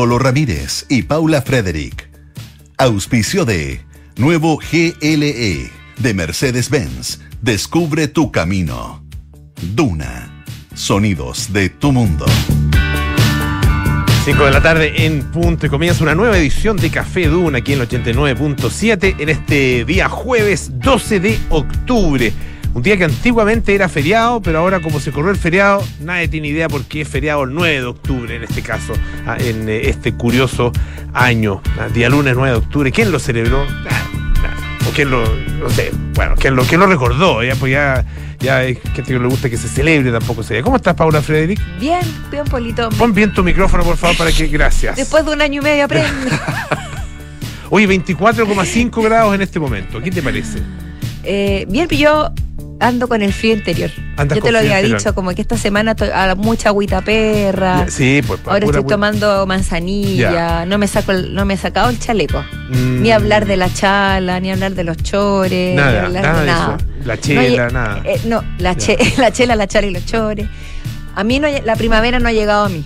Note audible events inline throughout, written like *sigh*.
Polo Ramírez y Paula Frederick. Auspicio de Nuevo GLE de Mercedes-Benz. Descubre tu camino. Duna. Sonidos de tu mundo. 5 de la tarde en punto y comienza una nueva edición de Café Duna aquí en el 89.7 en este día jueves 12 de octubre. Un día que antiguamente era feriado, pero ahora como se corrió el feriado, nadie tiene idea por qué es feriado el 9 de octubre en este caso, ah, en eh, este curioso año, ah, día lunes 9 de octubre. ¿Quién lo celebró? Nada. O quién lo, no sé, bueno, quién lo, quién lo recordó, ya, pues ya, ya hay gente que le gusta que se celebre, tampoco se ¿Cómo estás, Paula Frederick? Bien, bien, Polito. Pon bien tu micrófono, por favor, para que, *laughs* gracias. Después de un año y medio aprende. *laughs* Oye, 24,5 grados en este momento, ¿qué te parece? Eh, bien, yo ando con el frío interior. Andas Yo te lo había interior. dicho, como que esta semana a mucha agüita perra. Sí, pues. Ahora estoy tomando manzanilla, Ya. no me saco el- no me he sacado el chaleco. Mm, Ni hablar de la chala, ni hablar de los chores, ni Nada, hablar nada de nada. eso. La No chela, lle- nada. eh, no, la, che- *laughs* la chela, la chala y los chores. A mí no, la primavera no ha llegado a mí.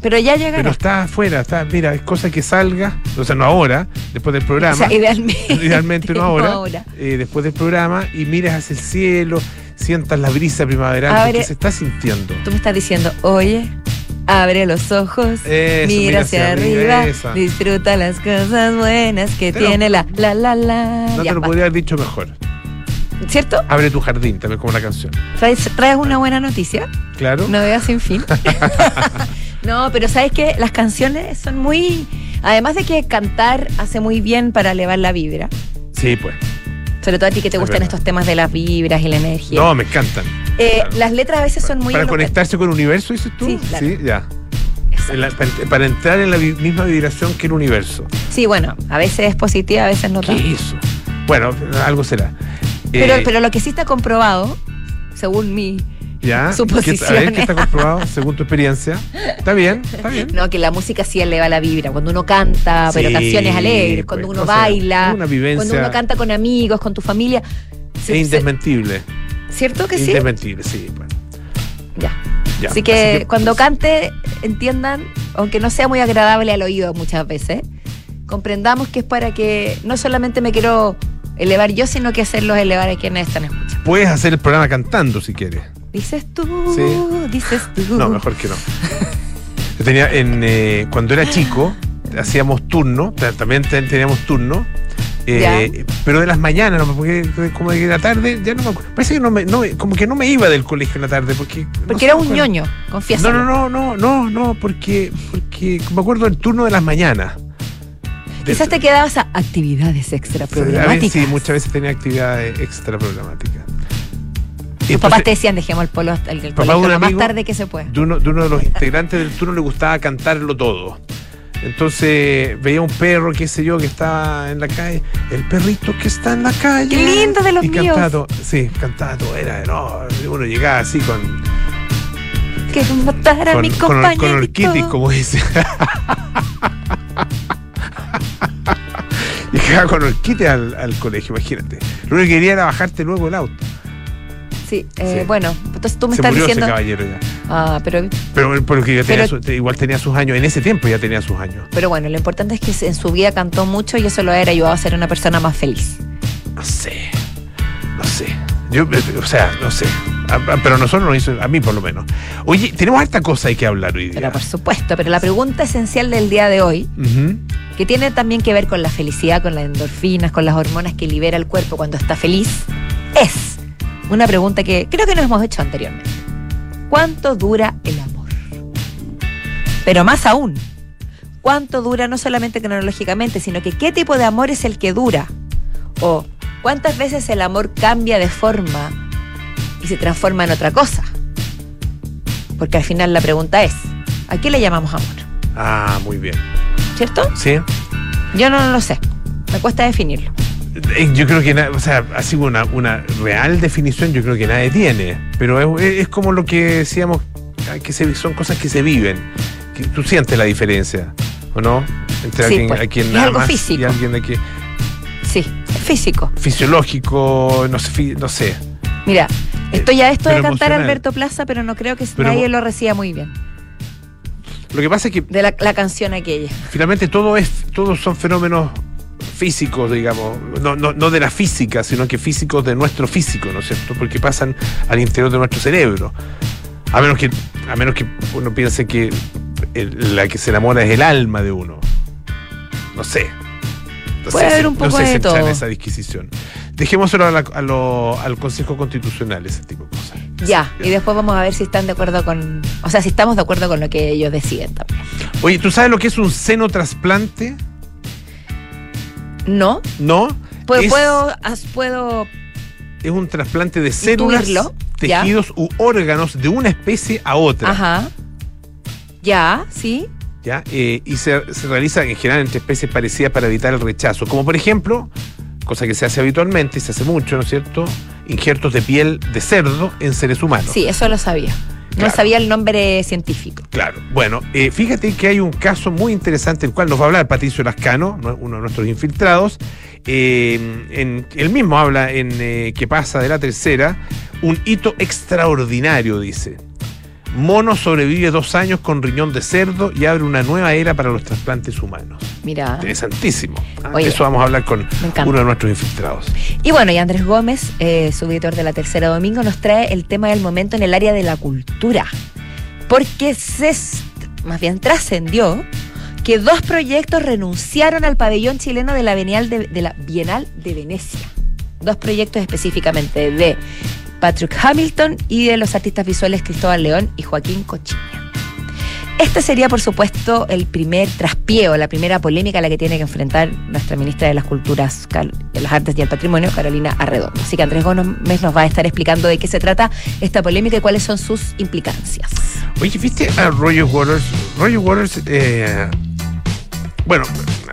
Pero ya llegará. Pero está afuera, está, mira, es cosa que salga, o sea, no ahora, después del programa. o sea, idealmente, idealmente no *laughs* ahora, eh, después del programa, y mires hacia el cielo, sientas la brisa primaveral porque se está sintiendo. Tú me estás diciendo, oye, abre los ojos, Eso, mira hacia, arriba, disfruta las cosas buenas que Pero- tiene la la la la. No te lo podría haber dicho mejor. ¿Cierto? Abre tu jardín, también como la canción. ¿Traes, traes una buena noticia? Claro. No veas sin fin. *laughs* no, pero sabes que las canciones son muy. Además de que cantar hace muy bien para elevar la vibra. Sí, pues. Sobre todo a ti que te Es gustan verdad. estos temas de las vibras y la energía. No, me encantan. Eh, claro. Las letras a veces son muy. para elocuentes. conectarse con el universo, dices tú. Sí, claro. ya. La- para, para entrar en la misma vibración que el universo. Sí, bueno, a veces es positiva, a veces no tanto. ¿Qué es eso? Bueno, algo será. Pero, Eh, pero lo que sí está comprobado, según mi. Ya, *laughs* suposiciones. ¿qué- A ver, ¿qué está comprobado según tu experiencia? Está bien, está bien. No, que la música sí eleva la vibra. Cuando uno canta, pero Sí, canciones alegres, cuando pues, uno o sea, baila, una vivencia- cuando uno canta con amigos, con tu familia. Es indesmentible. ¿Cierto que sí? Indesmentible, sí. Bueno, Ya. ya. Así que cuando cante, entiendan, aunque no sea muy agradable al oído muchas veces, comprendamos que es para que no solamente me quiero elevar yo, sino que hacerlos elevar a quienes están escuchando. Puedes hacer el programa cantando si quieres. Dices tú, Sí. dices tú. No, mejor que no. Yo tenía en eh, cuando era chico hacíamos turno, ta- también ten- teníamos turno. eh, pero de las mañanas, ¿no? porque como de la tarde, ya no me acuerdo. Parece que no me, no como que no me iba del colegio en la tarde, porque. Porque era un ñoño, confiesa. No, no, no, no, no, no, porque, porque me acuerdo del turno de las mañanas. Quizás te quedabas a actividades extra problemáticas. sí, muchas veces tenía actividades extra problemáticas. Y Tus papás te decían, dejemos el, polo, el, el colegio lo más tarde que se puede. de uno, de uno de los integrantes del turno le gustaba cantarlo todo. Entonces veía un perro, qué sé yo, que estaba en la calle. El perrito que está en la calle. ¡Qué lindo de los y míos! Todo, sí, cantaba todo. Era, no, uno llegaba así con, Quiero matar a con, mi con, or- compañerito. con orquitis, como dice. *laughs* Llegaba con orquitis al, al colegio, imagínate. Lo único que quería era bajarte luego el auto. Sí, eh, Sí. bueno, entonces tú me Se estás murió diciendo. ese caballero ya. Ah, pero, Pero porque ya tenía Pero- su- igual tenía sus años. En ese tiempo ya tenía sus años. pero bueno, lo importante es que en su vida cantó mucho y eso lo ha ayudado a ser una persona más feliz. No sé. No sé. Yo, eh, o sea, no sé. A- a- pero nosotros nos hizo, a mí por lo menos. Oye, tenemos harta cosa hay que hablar hoy día. Pero por supuesto, pero la pregunta esencial del día de hoy, que tiene también que ver con la felicidad, con las endorfinas, con las hormonas que libera el cuerpo cuando está feliz, es una pregunta que creo que nos hemos hecho anteriormente. ¿Cuánto dura el amor? Pero más aún, ¿cuánto dura no solamente cronológicamente, sino que qué tipo de amor es el que dura? O cuántas veces el amor cambia de forma y se transforma en otra cosa. Porque al final la pregunta es, ¿a qué le llamamos amor? Ah, muy bien. ¿Cierto? Sí. Yo no lo sé. Me cuesta definirlo. Eh, Yo creo que, o sea, así una, una real definición yo creo que nadie tiene. Pero es, es como lo que decíamos, ah, que se- son cosas que se viven. Que tú sientes la diferencia, ¿o no? Entre Sí, alguien pues, a quien nada algo más y físico. alguien a quien Sí, físico. fisiológico, no sé, no sé. Mira, estoy a esto de cantar emocional. Alberto Plaza, pero no creo que Pero nadie lo reciba muy bien. Lo que pasa es que de la, la canción aquella. finalmente todo es, todos son fenómenos físicos, digamos, no, no, no de la física, sino que físicos de nuestro físico, ¿no es cierto? Porque pasan al interior de nuestro cerebro. A menos que, a menos que uno piense que el- la que se enamora es el alma de uno. No sé. No Puede haber un poco no sé de todo. esa disquisición. Dejémoselo a la- a lo- al Consejo Constitucional, ese tipo de cosas. Ya, y después vamos a ver si están de acuerdo con, o sea, si estamos de acuerdo con lo que ellos deciden también. Oye, ¿tú sabes lo que es un seno trasplante? ¿No? ¿No? Puedo, Es- puedo, puedo es un trasplante de células, ya. tejidos u órganos de una especie a otra. Ajá. Ya, sí. ¿ya? Eh, y se, se realiza en general entre especies parecidas para evitar el rechazo. Como por ejemplo, cosa que se hace habitualmente y se hace mucho, ¿no es cierto? Injertos de piel de cerdo en seres humanos. Sí, eso lo sabía. No sabía el nombre científico. Claro. Bueno, eh, fíjate que hay un caso muy interesante, el cual nos va a hablar Patricio Lascano, ¿no? uno de nuestros infiltrados. Eh, en, él mismo habla en eh, que pasa de la tercera, un hito extraordinario, dice. Mono sobrevive dos años con riñón de cerdo y abre una nueva era para los trasplantes humanos. Mira. Interesantísimo. Ah, Oye, de eso vamos a hablar con uno de nuestros infiltrados. Y bueno, y Andrés Gómez, eh, subeditor de la Tercera Domingo, nos trae el tema del momento en el área de la cultura. Porque se, más bien trascendió que dos proyectos renunciaron al pabellón chileno de la Bienal de, de la Bienal de Venecia. Dos proyectos específicamente de Patrick Hamilton y de los artistas visuales Cristóbal León y Joaquín Cochiña. Este sería, por supuesto, el primer traspié o la primera polémica a la que tiene que enfrentar nuestra ministra de las Culturas, de las Artes y el Patrimonio, Carolina Arredondo. Así que Andrés Gómez nos va a estar explicando de qué se trata esta polémica y cuáles son sus implicancias. Oye, ¿viste a Roger Waters? Roger Waters, eh, bueno,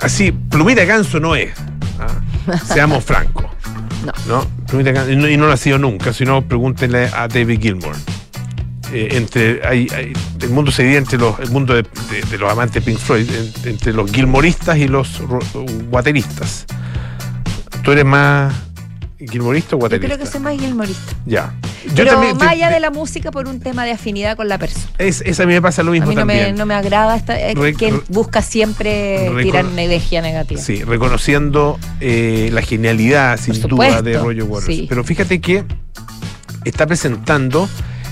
así, plumita ganso no es. ah, *laughs* Seamos francos. No. ¿no? Y no, lo ha sido nunca, si no, pregúntenle a David Gilmour. Eh, entre, hay- hay- el mundo se divide entre los, el mundo de, los amantes Pink Floyd, en- entre los Gilmoristas y los wateristas. ¿Tú eres más Gilmorista o Yo waterista? creo que soy más gilmorista. Ya. Yo Pero también- más allá de la música por un tema de afinidad con la persona. es, esa a mí me pasa lo A mismo mí no me, también. no me agrada esta, eh, Re- que busca siempre tirar una energía negativa. Sí, reconociendo eh, la genialidad, sin duda, de Roger Waters. sí. Pero fíjate que está presentando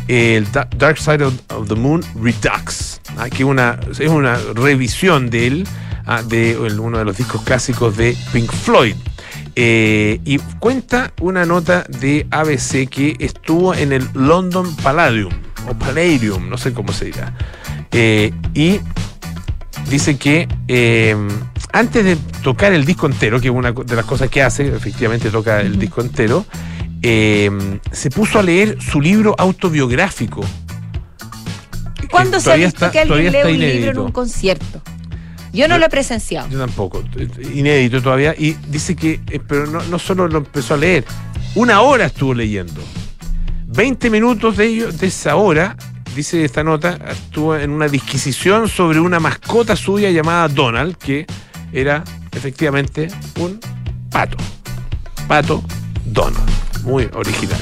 el Da- Dark Side of, the Moon Redux, ah, que una, es una revisión de él, ah, de uno de los discos clásicos de Pink Floyd. Eh, y cuenta una nota de ABC que estuvo en el London Palladium, o Palladium, no sé cómo se dirá. Eh, y dice que eh, antes de tocar el disco entero, que es una de las cosas que hace, efectivamente toca el disco entero, se puso a leer su libro autobiográfico. ¿Cuándo se ha visto está- que alguien lee un libro en un concierto? Yo no lo he presenciado. Yo tampoco, eh, inédito todavía. Y dice que, eh, pero no, no solo lo empezó a leer, una hora estuvo leyendo. 20 minutos de ello, de esa hora, dice esta nota, estuvo en una disquisición sobre una mascota suya llamada Donald, que era efectivamente un pato. Pato Donald. Muy original.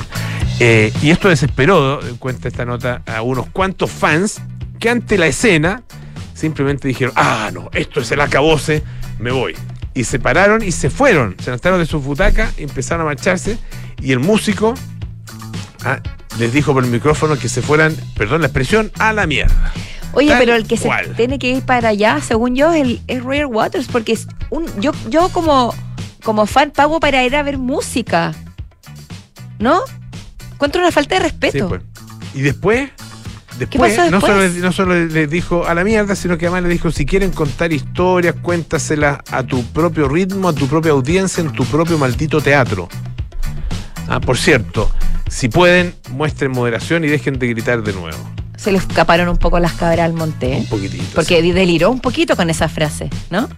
Eh, y esto desesperó, cuenta esta nota, a unos cuantos fans que ante la escena simplemente dijeron, ah, no, esto es el acabose, me voy. Y se pararon y se fueron, se levantaron de sus butacas, empezaron a marcharse y el músico ah, les dijo por el micrófono que se fueran, perdón la expresión, a la mierda. Oye, Tal pero el que se tiene que ir para allá, según yo, es, el, es Roger Waters, porque es un, yo, yo como, como fan pago para ir a ver música. ¿No? Encuentro una falta de respeto. Sí, pues. Y después, después, No, después? solo, no solo les dijo a la mierda, sino que además le dijo, si quieren contar historias, cuéntaselas a tu propio ritmo, a tu propia audiencia, en tu propio maldito teatro. Ah, por cierto, si pueden, muestren moderación y dejen de gritar de nuevo. Se le escaparon un poco las cabras al monte. ¿eh? Un poquitito. Porque deliró un poquito con esa frase, ¿no?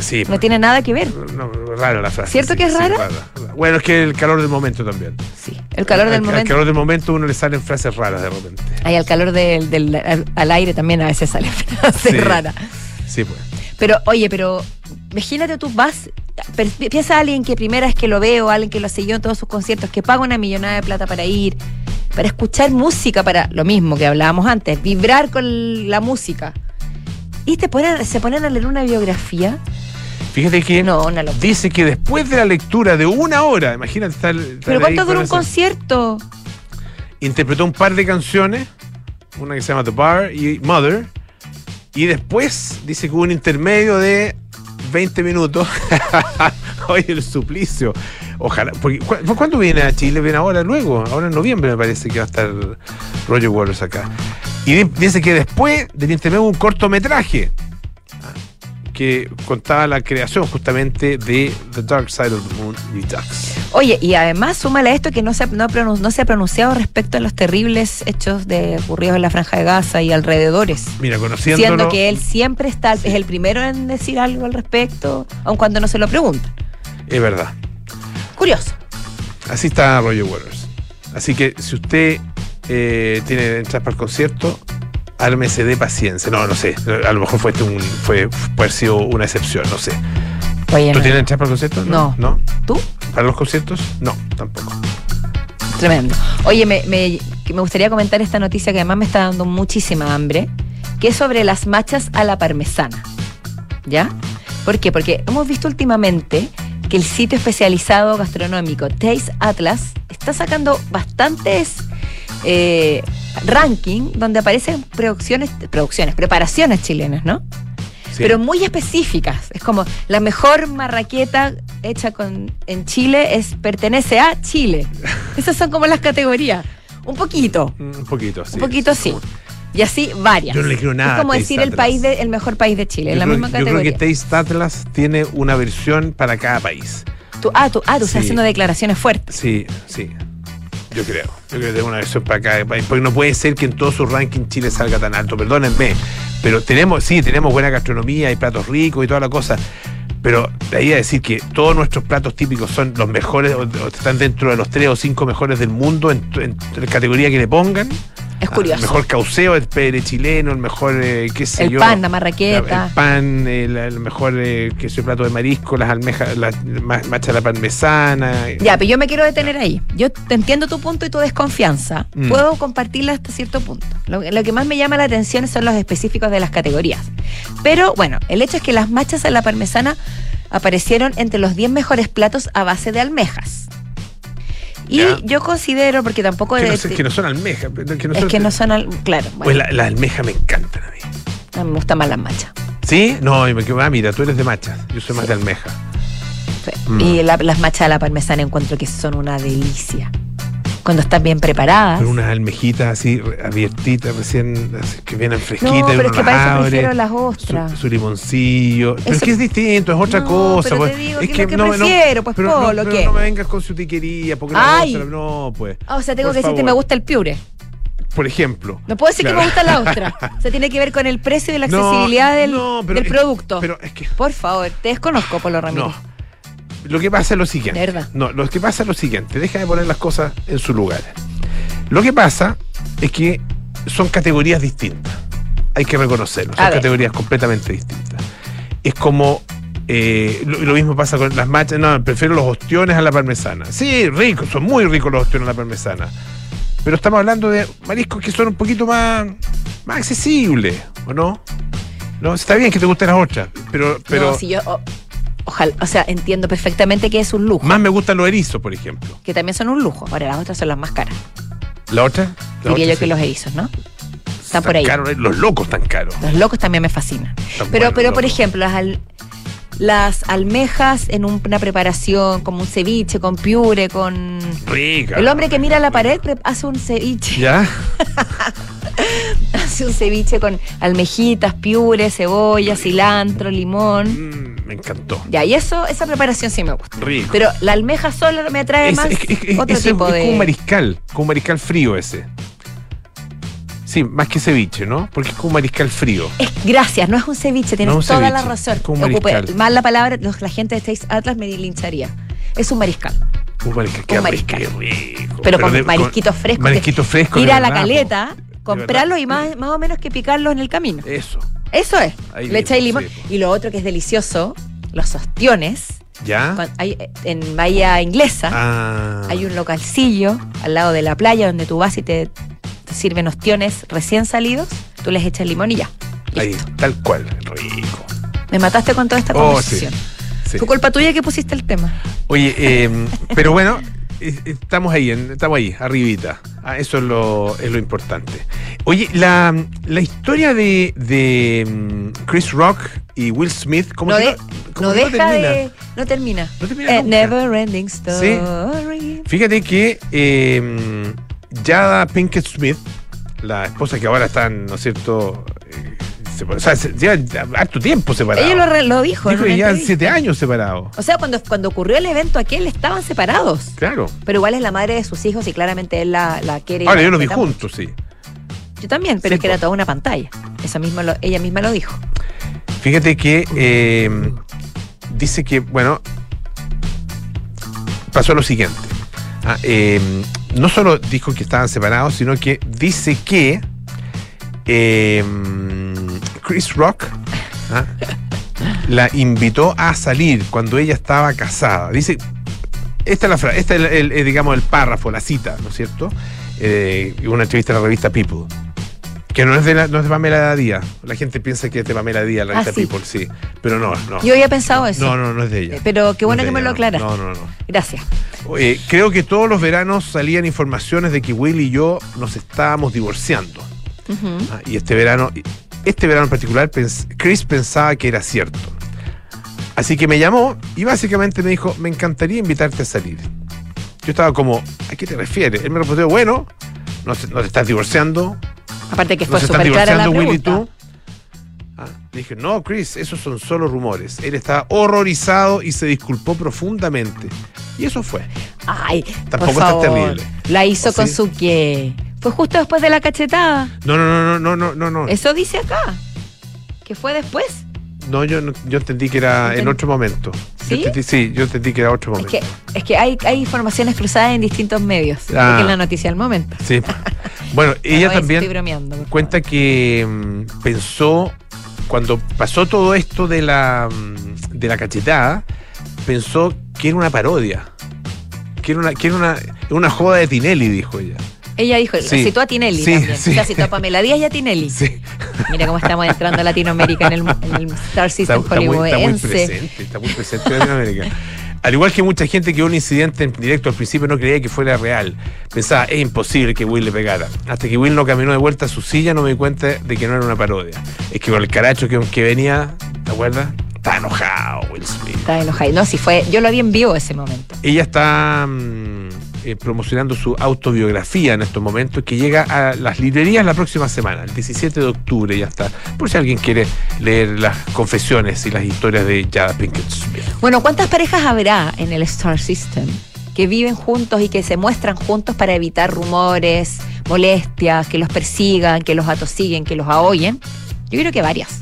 Sí. No tiene nada que ver. no, rara la frase. ¿Cierto sí, que es sí, rara? rara. Bueno, es que el calor del momento también. Sí. El calor Al- del al momento. calor del momento uno le salen frases raras de repente. Ay, al calor del, del- al, al aire también a veces sale *laughs* frase Sí. rara. Sí, pues. Pero, oye, pero imagínate tú vas, piensa a alguien que primera vez que lo veo, alguien que lo siguió en todos sus conciertos, que paga una millonada de plata para ir, para escuchar música, para lo mismo que hablábamos antes, vibrar con la música. Y te ponen, se ponen a leer una biografía. Fíjate que No, locura. dice que después de la lectura de una hora, imagínate estar. estar ¿Pero cuánto con dura un esa- concierto? Interpretó un par de canciones, una que se llama The Bar y Mother, y después dice que hubo un intermedio de 20 minutos. *laughs* Oye, el suplicio. Ojalá. Porque, ¿cu- ¿Cuándo viene a Chile? Viene ahora, luego. Ahora en noviembre me parece que va a estar Roger Waters acá. Y dice que después intermedio hubo un cortometraje que contaba la creación justamente de The Dark Side of the Moon Redux. Oye, y además súmale a esto que no se, ha- no, se ha pronunciado respecto a los terribles hechos de ocurridos en la Franja de Gaza y alrededores. Mira, conociéndolo. Siendo que él siempre está, es el primero en decir algo al respecto, aun cuando no se lo preguntan. Es verdad. Curioso. Así está Roger Waters. Así que si usted eh, tiene entradas para el concierto, ármese de paciencia. No, no sé. A lo mejor fue, este un, fue puede haber sido una excepción, no sé. Oye, ¿Tú no, tienes entradas para el concierto? No. ¿No? ¿tú? ¿Para los conciertos? No, tampoco. Tremendo. Oye, me, me- me gustaría comentar esta noticia que además me está dando muchísima hambre, que es sobre las machas a la parmesana. ¿Ya? ¿Por qué? Porque hemos visto últimamente que el sitio especializado gastronómico Taste Atlas está sacando bastantes eh, ranking donde aparecen producciones, producciones, preparaciones chilenas, ¿no? Sí. pero muy específicas. Es como la mejor marraqueta hecha con, en Chile es pertenece a Chile. *laughs* Esas son como las categorías. Un poquito, un poquito, sí. un poquito sí. Y así varias. Yo no le creo nada Es como decir el país de, el mejor país de Chile, en Yo la creo- misma Yo creo categoría. que Taste Atlas tiene una versión para cada país. Tú- ah, tú, ah, tú estás Sí. haciendo declaraciones fuertes. Sí, sí. Yo creo. Yo creo que tengo una versión para cada país. Porque no puede ser que en todo su ranking Chile salga tan alto. Perdónenme. Pero tenemos, sí, tenemos buena gastronomía, hay platos ricos y toda la cosa. Pero de ahí a decir que todos nuestros platos típicos son los mejores, están dentro de los tres o cinco mejores del mundo en, en la categoría que le pongan. Es Ah, curioso. El mejor cauceo, el pere chileno, el mejor, eh, qué sé el yo. pan, la marraqueta. El pan, el, el mejor, eh, qué sé plato de marisco, las almejas, la ma- macha a la parmesana. Ya, pero yo me quiero detener ahí. Yo te entiendo tu punto y tu desconfianza. Mm. Puedo compartirla hasta cierto punto. Lo, lo que más me llama la atención son los específicos de las categorías. Pero bueno, el hecho es que las machas a la parmesana aparecieron entre los 10 mejores platos a base de almejas. Y Ya. yo considero, porque tampoco... Que no, de- que no son almejas. Que no es son, que no son... al- claro, bueno, Pues la- las almejas me encantan a mí. a mí me gustan más las machas. ¿Sí? No, me ah, mira, tú eres de machas. Yo soy más de almeja. Sí. Mm. Y la- las machas a la parmesana encuentro que son una delicia. Cuando están bien preparadas. Con unas almejitas así abiertitas, recién, así que vienen fresquitas. No, pero es que para eso prefiero las ostras. su limoncillo. Pero es que es distinto, es otra No, cosa. pero pues. te digo es que que prefiero, pues, pero no- Polo, pero ¿qué? no me vengas con su tiquería, porque la Ay. ostra, no, pues. Ah, o sea, tengo que decirte, favor. me gusta el piure. Por ejemplo. No puedo decir Claro. que me gusta la ostra. *laughs* O sea, tiene que ver con el precio y la No, accesibilidad del, no, pero del es- producto. Pero es que. Por favor, te desconozco, Polo Ramírez. No. Lo que pasa es lo siguiente. No, lo que pasa es lo siguiente. Deja de poner las cosas en su lugar. Lo que pasa es que son categorías distintas. Hay que reconocerlo. A Son ver. categorías completamente distintas. Es como. eh, lo, lo mismo pasa con las machas. No, prefiero los ostiones a la parmesana. Sí, ricos, son muy ricos los ostiones a la parmesana. Pero estamos hablando de mariscos que son un poquito más, más accesibles, ¿o no? No, está bien que te gusten las ostras, pero, pero no, si yo. Ojalá, o sea, entiendo perfectamente que es un lujo. más me gustan los erizos, por ejemplo. Que también son un lujo. Ahora, las otras son las más caras. ¿La otra? La Diría otra yo que los erizos, ¿no? Están por ahí. eh, los locos están caros. Los locos también me fascinan. Están Pero, pero por ejemplo, las, al- las almejas en un- una preparación, como un ceviche, con piure, con. Rica. El hombre que mira la pared hace un ceviche. ¿Ya? *laughs* Hace un ceviche con almejitas, piure, cebolla, cilantro, limón. Mm, me encantó. Ya, y eso, esa preparación sí me gusta. Rico. Pero la almeja sola me atrae Es, más es- es- es- otro tipo es de. como un mariscal, como un mariscal frío ese. Sí, más que ceviche, ¿no? Porque es como un mariscal frío. Es- gracias, no es un ceviche, tienes No es un toda la razón. es como un Ocupé mariscal. mal la palabra, los- la gente de Taste Atlas me lincharía. Es un mariscal. Un mariscal, qué Un mariscal. rico, rico. Pero, con de- marisquitos frescos. Marisquitos frescos. Ir a la caleta, De comprarlo verdad. y más, más o menos que picarlo en el camino. Eso. Eso es. Ahí Le echáis limón. sí, y lo otro que es delicioso, los ostiones. ¿Ya? Hay- en Bahía Inglesa Ah. hay un localcillo al lado de la playa donde tú vas y te, te sirven ostiones recién salidos. Tú les echas limón y ya. Ahí, tal cual. Rico. Me mataste con toda esta Oh, conversación. sí. Fue culpa tuya que pusiste el tema. Oye, eh, pero bueno, eh, estamos ahí, estamos ahí, arribita. Ah, eso es lo, es lo importante. Oye, la, la historia de, de mm, Chris Rock y Will Smith, como no, de- no, como no deja termina. de. No termina. No termina Eh, never ending story. Fíjate que eh, Jada Pinkett Smith, la esposa que ahora están, ¿no es cierto? O sea, se- lleva harto tiempo separado. Ella lo, lo dijo. Dijo que siete años separados. O sea, cuando, cuando ocurrió el evento aquel estaban separados. Claro. Pero igual es la madre de sus hijos y claramente él la, la quiere. Ahora yo lo vi juntos, sí. Yo también, pero Sí, es que era toda una pantalla. Eso mismo lo- ella misma lo dijo. Fíjate que eh, dice que, bueno, pasó lo siguiente. Ah, eh, no solo dijo que estaban separados, sino que dice que eh, Chris Rock ah, la invitó a salir cuando ella estaba casada. Dice, esta es la frase, este es el, el- el, digamos el párrafo, la cita, ¿no es cierto? Eh, una entrevista en la revista People. Que no es de, la- no es de Pamela Díaz. La gente piensa que es de Pamela Díaz, la Ah, revista sí. People, sí. Pero no, no. Yo había pensado eso. No, no, no es de ella. Eh, Pero qué No bueno que me lo aclaraste. No, no, no. Gracias. Eh, creo que todos los veranos salían informaciones de que Will y yo nos estábamos divorciando. Ah, Y este verano, este verano en particular, pens- Chris pensaba que era cierto. Así que me llamó y básicamente me dijo, me encantaría invitarte a salir. Yo estaba como, ¿a qué te refieres? Él me respondió, bueno, no, no te estás divorciando, Aparte que no fue están súper clara la divorciando Will y pregunta. tú. Ah, le dije, no, Chris, esos son solo rumores. Él estaba horrorizado y se disculpó profundamente. Y eso fue. Ay, Tampoco por tan terrible. La hizo ¿O con su qué. Fue justo después de la cachetada. No, no, no, no, no, no, no. Eso dice acá. ¿Qué fue después? No, yo, no- yo entendí que era en otro momento. Yo ¿Sí? entendí- sí, yo entendí que era otro Es momento. que, es que hay, hay informaciones cruzadas en distintos medios. Ah. Porque es la noticia del momento. Sí. Bueno, *laughs* ella Estoy también cuenta que mm, pensó, cuando pasó todo esto de la, mm, de la cachetada, pensó que era una parodia. Que era una, que era una, una joda de Tinelli, dijo ella. Ella dijo, Sí. citó a Tinelli Sí, también. sí. O sea, citó a Pamela Díaz y a Tinelli. Sí. Mira cómo estamos entrando a Latinoamérica en el, en el Star System está muy, está muy hollywoodense. presente, está muy presente en Latinoamérica. Al igual que mucha gente que vio un incidente en directo al principio no creía que fuera real. Pensaba, es imposible que Will le pegara. Hasta que Will no caminó de vuelta a su silla no me di cuenta de que no era una parodia. Es que con el caracho que, que venía, ¿te acuerdas? Está enojado Will Smith. Está enojada. No, si fue. Yo lo vi en vivo ese momento. Ella está mm, eh, promocionando su autobiografía en estos momentos que llega a las librerías la próxima semana, el 17 de octubre ya está. Por si alguien quiere leer las confesiones y las historias de Jada Pinkett Smith. Bueno, ¿cuántas parejas habrá en el Star System que viven juntos y que se muestran juntos para evitar rumores, molestias, que los persigan, que los atosiguen, que los ahoyen? Yo creo que varias.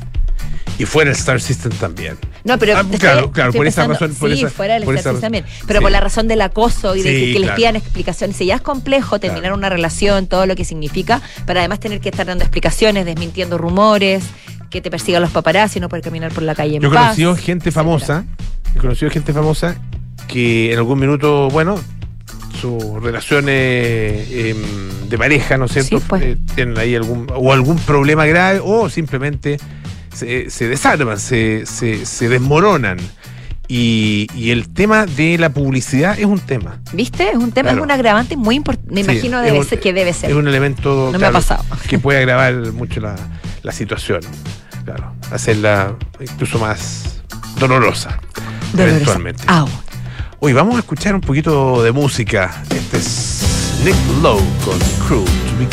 Y fuera el Star System también. No, pero Ah, claro, claro, por esa razón, por sí, esa- fuera del por esa- también. Pero sí. por la razón del acoso y de Sí, que, que les pidan explicaciones. Y ya es complejo terminar Claro. una relación, todo lo que significa, para además tener que estar dando explicaciones, desmintiendo rumores, que te persigan los paparazzi, no poder caminar por la calle en Yo he conocido gente famosa, he conocido gente famosa que en algún minuto, bueno, sus relaciones em, de pareja, ¿no es cierto? Sí, pues. Eh, tienen ahí algún, o algún problema grave, o simplemente se, se desarman, se, se, se desmoronan. Y, y el tema de la publicidad es un tema. ¿Viste? Es un tema, Claro. es un agravante muy importante. Me Sí, imagino es debe un- ser, que debe ser. Es un elemento No me ha pasado. que puede *laughs* agravar mucho la, la situación. Claro, hacerla incluso más dolorosa. Dolorosa. Eventualmente. Au. Hoy vamos a escuchar un poquito de música. Este es Nick Lowe con Cruel to Be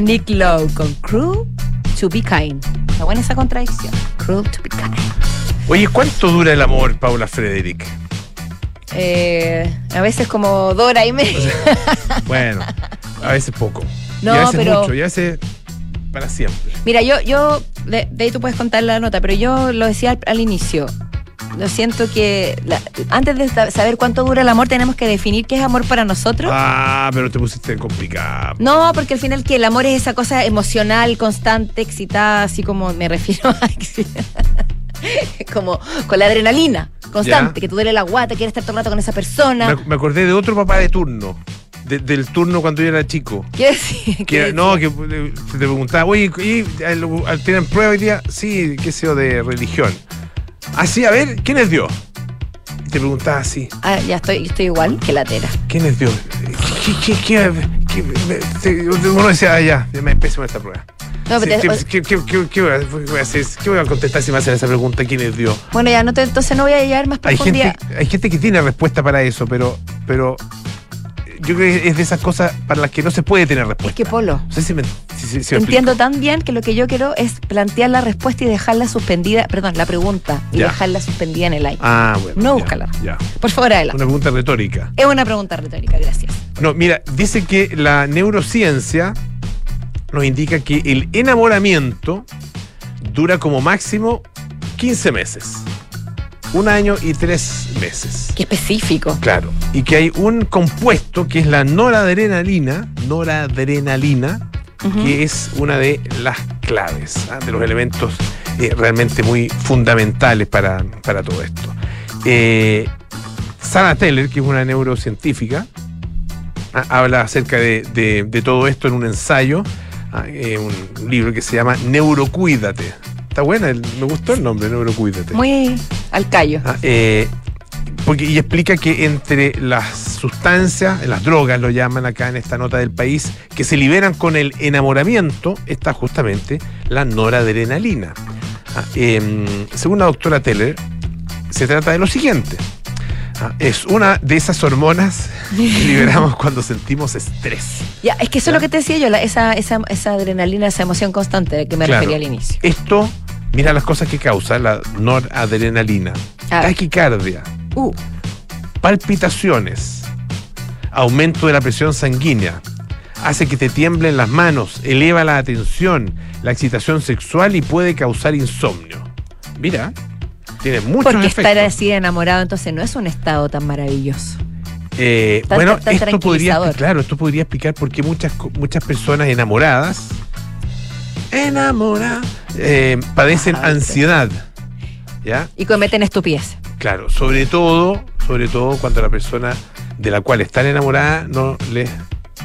Nick Lowe con Cruel to be kind. Está buena esa contradicción. Cruel to be kind. Oye, ¿cuánto dura el amor, Paula Frederick? Eh, a veces como Dora y media. Bueno, a veces poco. No, y a veces pero- mucho, y a veces para siempre. Mira, yo, yo de, de ahí tú puedes contar la nota, pero yo lo decía al, al inicio. Lo siento que la- antes de sa- saber cuánto dura el amor, tenemos que definir qué es amor para nosotros. Ah, pero te pusiste complicado. No, porque al final que el amor es esa cosa emocional, constante, excitada, así como me refiero a *laughs* como con la adrenalina constante, Ya. que tú duele la guata, quieres estar todo el rato con esa persona. Me, me acordé de otro papá de turno. de- del turno cuando yo era chico. ¿Qué decía? Que, ¿Qué no, decía? que eh, te preguntaba, oye, ¿y al- tienen prueba hoy día? Sí, qué sé yo, de religión. Así, a ver, ¿quién es Dios? Te preguntaba así, Ah, ya estoy, estoy igual que la tera. ¿quién es Dios? ¿Qué, qué, uno decía, ah, ya, ya me empiezo esta prueba. No, Sí, pero te- ¿qué, qué- qué- qué voy a, voy a hacer? ¿Qué voy a contestar si me hacen esa pregunta? ¿Quién es Dios? Bueno, ya no te, entonces no voy a llegar más Hay gente, profundidad. hay gente que tiene respuesta para eso, pero, pero yo creo que es de esas cosas para las que no se puede tener Es respuesta. que Polo, No sé si me, si- si- entiendo tan bien que lo que yo quiero es plantear la respuesta y dejarla suspendida, perdón, la pregunta y Ya. dejarla suspendida en el aire. Ah, bueno. No búscala. Ya. Por favor, adelante. Una pregunta retórica. Es una pregunta retórica, gracias. No, mira, dice que la neurociencia nos indica que el enamoramiento dura como máximo 15 meses. Un año y tres meses. Qué específico. Claro. Y que hay un compuesto que es la noradrenalina, noradrenalina, que es una de las claves, ¿ah? de los elementos eh, realmente muy fundamentales para, para todo esto. Eh, Sarah Teller, que es una neurocientífica, ah, habla acerca de, de- de todo esto en un ensayo, ah, eh, un libro que se llama Neurocuídate. Está buena, el- me gustó el nombre, Neurocuídate. Muy al callo. Ah, eh, porque, y explica que entre las sustancias, las drogas lo llaman acá en esta nota del país, que se liberan con el enamoramiento, está justamente la noradrenalina. Ah, em, según la doctora Teller, se trata de lo siguiente. Ah, es una de esas hormonas que *laughs* liberamos cuando sentimos estrés. Ya, es que eso es lo que te decía yo, la- esa, esa, esa adrenalina, esa emoción constante de que me Claro. refería al inicio. Esto, mira las cosas que causa la noradrenalina. Taquicardia, Uh, palpitaciones, aumento de la presión sanguínea, hace que te tiemblen las manos, eleva la atención, la excitación sexual y puede causar insomnio. Mira, tiene muchos porque efectos. estar así enamorado entonces no es un estado tan maravilloso. Eh, tan- bueno, tan esto podría, claro, esto podría explicar por qué muchas, muchas personas enamoradas, enamoradas, eh, padecen ansiedad. ¿Ya? Y cometen estupidez. Claro, sobre todo, sobre todo cuando la persona de la cual están enamorada no les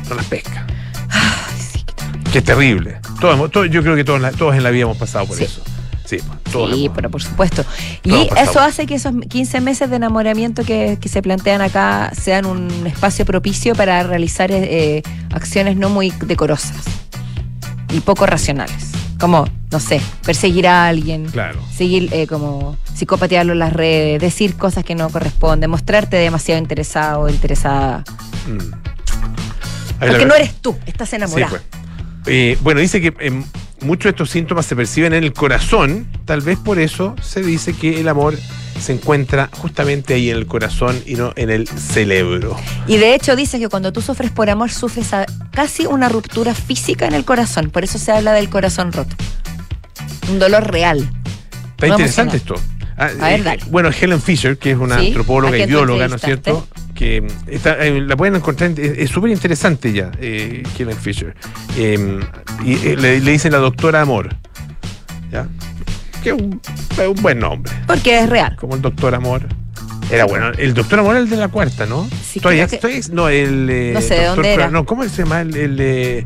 no las pesca. Ay, sí, qué terrible. Que es terrible. Todos, hemos- todos- yo creo que todos, todos en la vida hemos pasado por Sí. eso. Sí, todos Sí, hemos- pero por supuesto. Y eso hace que esos 15 meses de enamoramiento que, que se plantean acá sean un espacio propicio para realizar eh, acciones no muy decorosas y poco racionales. Como, no sé, perseguir a alguien, Claro. seguir eh, como psicopatearlo en las redes, decir cosas que no corresponden, mostrarte demasiado interesado o interesada. Mm. Porque no eres tú, estás Sí, enamorado. pues. Eh, bueno, dice que eh, muchos de estos síntomas se perciben en el corazón, tal vez por eso se dice que el amor se encuentra justamente ahí en el corazón y no en el cerebro. Y de hecho dice que cuando tú sufres por amor, sufres a- casi una ruptura física en el corazón. Por eso se habla del corazón roto. Un dolor real. Está No interesante esto. Ah, A ver, eh, dale. bueno, Helen Fisher, que es una Sí, antropóloga y bióloga, ¿no es cierto? Que está, eh, la pueden encontrar, en- es súper interesante ya, eh, Helen Fisher. Eh, y eh, le, le dicen la doctora Amor. ¿Ya? Que es un, buen nombre, Porque es real. como el doctor Amor. Era bueno, el doctor Amor era el de la cuarta, ¿no? Sí, Todavía que- estoy- no, el. eh, No sé, ¿de doctor dónde era? No, ¿cómo se llama? El. el, eh,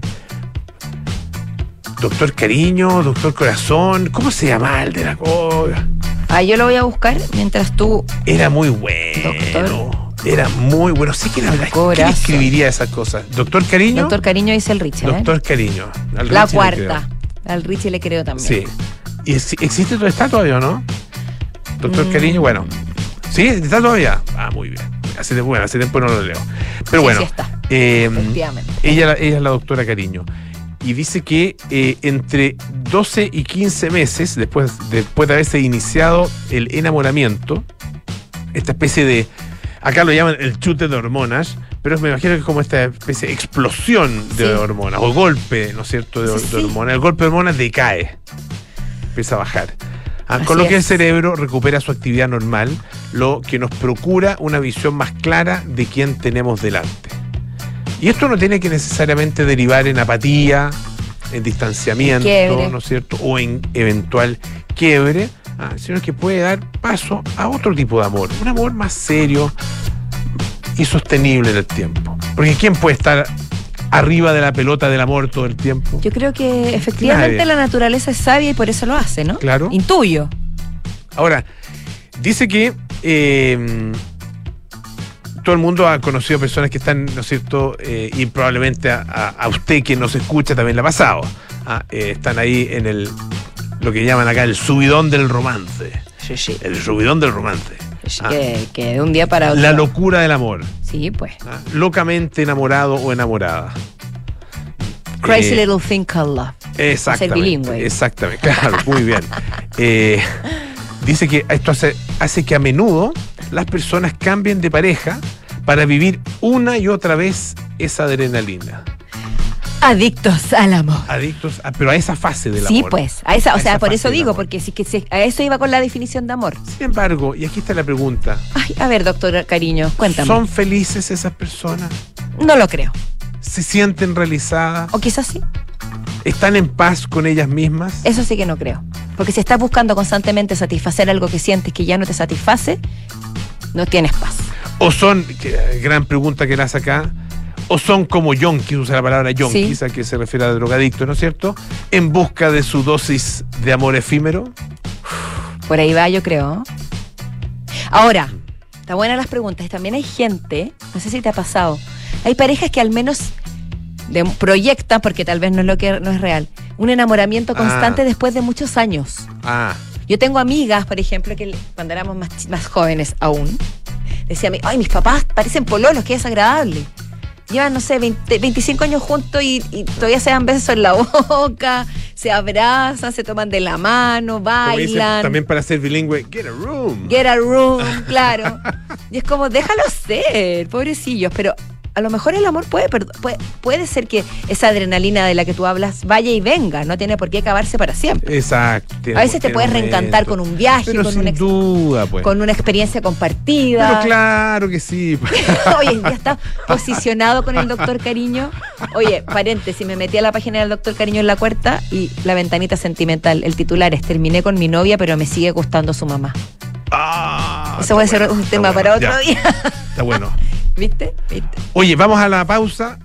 doctor Cariño, Doctor Corazón, ¿cómo se llama el de la cosa? Ah, yo lo voy a buscar mientras tú. Era muy bueno. Doctor. Era muy bueno. Sí que la verdad. ¿Quién escribiría esas cosas? Doctor Cariño. Doctor Cariño dice el Richie. ¿eh? Doctor Cariño. Al La Richie cuarta. Al Richie le creo también. Sí. ¿Y ex- existe todo está todavía o no? Doctor Mm. Cariño, bueno. ¿Sí? ¿Está todavía? Ah, muy bien. Hace tiempo, bueno, hace tiempo no lo leo. Pero Sí, bueno. sí está. eh, Efectivamente. ella, ella es la doctora Cariño. Y dice que eh, entre 12 y 15 meses, después, después de haberse iniciado el enamoramiento, esta especie de. Acá lo llaman el chute de hormonas, pero me imagino que es como esta especie de explosión de Sí. hormonas, o golpe, ¿no es cierto?, de, Sí, de sí. hormonas. El golpe de hormonas decae, empieza a bajar. Ah, con lo que el cerebro recupera su actividad normal, lo que nos procura una visión más clara de quién tenemos delante. Y esto no tiene que necesariamente derivar en apatía, en distanciamiento, Quiebre. ¿no es cierto? O en eventual quiebre, ah, sino que puede dar paso a otro tipo de amor, un amor más serio y sostenible en el tiempo. Porque ¿quién puede estar arriba de la pelota del amor todo el tiempo? Yo creo que efectivamente Nadie. la naturaleza es sabia y por eso lo hace, ¿no? Claro. Intuyo. Ahora, dice que eh, todo el mundo ha conocido personas que están, ¿no es cierto? Eh, y probablemente a, a- a usted que nos escucha también le ha pasado. Ah, eh, están ahí en el, lo que llaman acá el subidón del romance. Sí, sí. El subidón del romance. Ah, Que, que de un día para otro. la locura del amor. Sí, pues. ah, locamente enamorado o enamorada. Crazy Eh, little thing called love. Exactamente. bilingüe. Exactamente, claro, muy bien. *laughs* Eh, dice que esto hace, hace que a menudo las personas cambien de pareja para vivir una y otra vez esa adrenalina. Adictos al amor. Adictos, a- pero a esa fase del Sí, amor. pues. A esa, o A sea, esa por eso digo, porque sí que sí, a eso iba con la definición de amor. Sin embargo, y aquí está la pregunta, Ay, a ver, doctor cariño, cuéntame. ¿son felices esas personas? No lo creo. ¿Se sienten realizadas? O quizás sí. ¿Están en paz con ellas mismas? Eso sí que no creo. Porque si estás buscando constantemente satisfacer algo que sientes que ya no te satisface, no tienes paz. ¿O son, gran pregunta que le hace acá, o son como yonkis, usa la palabra yonkis, Sí. a que se refiere a drogadicto, ¿no es cierto? En busca de su dosis de amor efímero. Por ahí va, yo creo. Ahora, está buena las preguntas. También hay gente, no sé si te ha pasado, hay parejas que al menos de- proyectan, porque tal vez no es lo que no es real, un enamoramiento constante Ah. después de muchos años. Ah, Yo tengo amigas, por ejemplo, que cuando éramos más, más jóvenes aún, decían, ay, mis papás parecen pololos, qué desagradable. Llevan, no sé, 20 25 años juntos y, y todavía se dan besos en la *laughs* boca, se abrazan, se toman de la mano, dicen, bailan. también para ser bilingüe, get a room. Get a room, claro. Y es como, déjalo ser, pobrecillos. Pero a lo mejor el amor puede, puede, puede ser que esa adrenalina de la que tú hablas vaya y venga, no tiene por qué acabarse para siempre. Exacto. A veces te puedes reencantar con un viaje, Pero con, sin una duda, pues. con una experiencia Pero compartida. claro que sí. *laughs* Oye, ya está posicionado con el doctor Cariño. Oye, paréntesis, me metí a la página del doctor Cariño en la cuarta y la ventanita sentimental. El titular es terminé con mi novia, pero me sigue gustando su mamá. Ah, Eso puede ser un tema bueno, para otro ya, día. Está bueno. *laughs* ¿Viste? Oye, vamos a la pausa.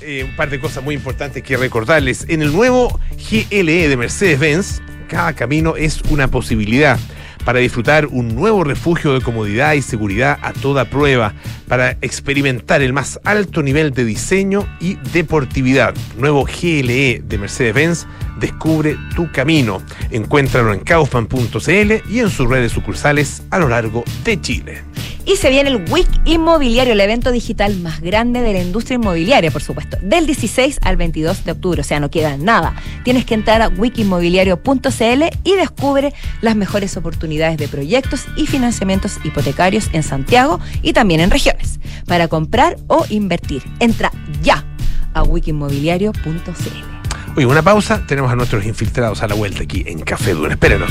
Eh, un par de cosas muy importantes que recordarles. En el nuevo GLE de Mercedes-Benz, cada camino es una posibilidad para disfrutar un nuevo refugio de comodidad y seguridad a toda prueba, para experimentar el más alto nivel de diseño y deportividad. Nuevo GLE de Mercedes-Benz, descubre tu camino. Encuéntralo en kaufman.cl y en sus redes sucursales a lo largo de Chile. Y se viene el WIC Inmobiliario, el evento digital más grande de la industria inmobiliaria, por supuesto, del 16 al 22 de octubre, o sea, no queda nada. Tienes que entrar a wikimmobiliario.cl y descubre las mejores oportunidades de proyectos y financiamientos hipotecarios en Santiago y también en regiones, para comprar o invertir. Entra ya a wikimmobiliario.cl. Oye, una pausa, tenemos a nuestros infiltrados a la vuelta aquí en Café Duna. Espérenos.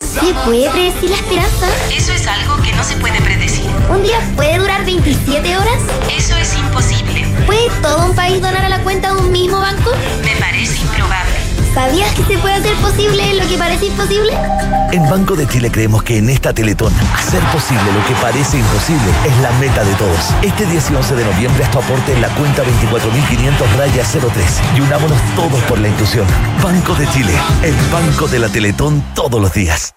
¿Se puede predecir la esperanza? Eso es algo que no se puede predecir. ¿Un día puede durar 27 horas? Eso es imposible. ¿Puede todo un país donar a la cuenta de un mismo banco? Me parece improbable. ¿Sabías que se puede hacer posible lo que parece imposible? En Banco de Chile creemos que en esta Teletón, hacer posible lo que parece imposible es la meta de todos. Este 10 y 11 de noviembre, tu aporte en la cuenta 24.500 raya 03 y unámonos todos por la inclusión. Banco de Chile, el banco de la Teletón todos los días.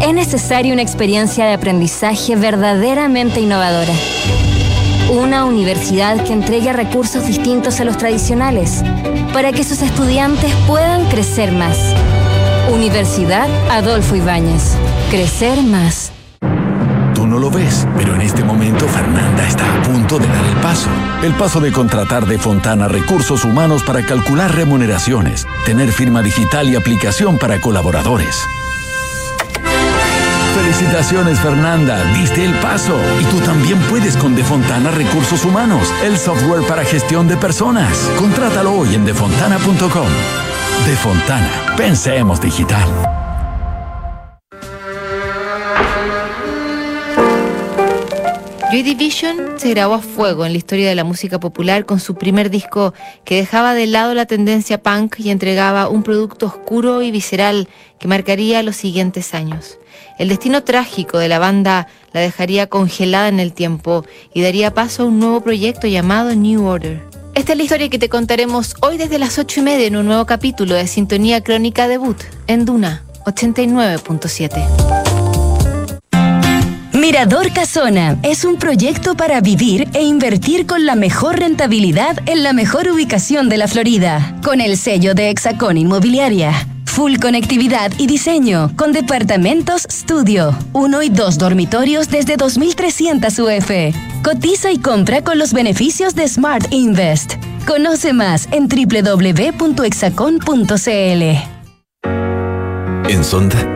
es necesaria una experiencia de aprendizaje verdaderamente innovadora. Una universidad que entregue recursos distintos a los tradicionales para que sus estudiantes puedan crecer más. Universidad Adolfo Ibáñez. Crecer más. Tú no lo ves, pero en este momento Fernanda está a punto de dar el paso. El paso de contratar de Fontana recursos humanos para calcular remuneraciones, tener firma digital y aplicación para colaboradores. Felicitaciones Fernanda, diste el paso. Y tú también puedes con Defontana Recursos Humanos, el software para gestión de personas. Contrátalo hoy en defontana.com. Defontana, pensemos digital. Joy Division se grabó a fuego en la historia de la música popular con su primer disco que dejaba de lado la tendencia punk y entregaba un producto oscuro y visceral que marcaría los siguientes años. El destino trágico de la banda la dejaría congelada en el tiempo y daría paso a un nuevo proyecto llamado New Order. Esta es la historia que te contaremos hoy desde las 8 y media en un nuevo capítulo de Sintonía Crónica Debut en Duna 89.7. Mirador Casona es un proyecto para vivir e invertir con la mejor rentabilidad en la mejor ubicación de la Florida, con el sello de Hexacón Inmobiliaria. Full conectividad y diseño, con departamentos estudio, uno y dos dormitorios desde 2.300 UF. Cotiza y compra con los beneficios de Smart Invest. Conoce más en www.exacon.cl. En Sonda,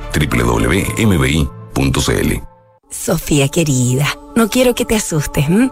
www.mbi.cl. Sofía querida, no quiero que te asustes. ¿m?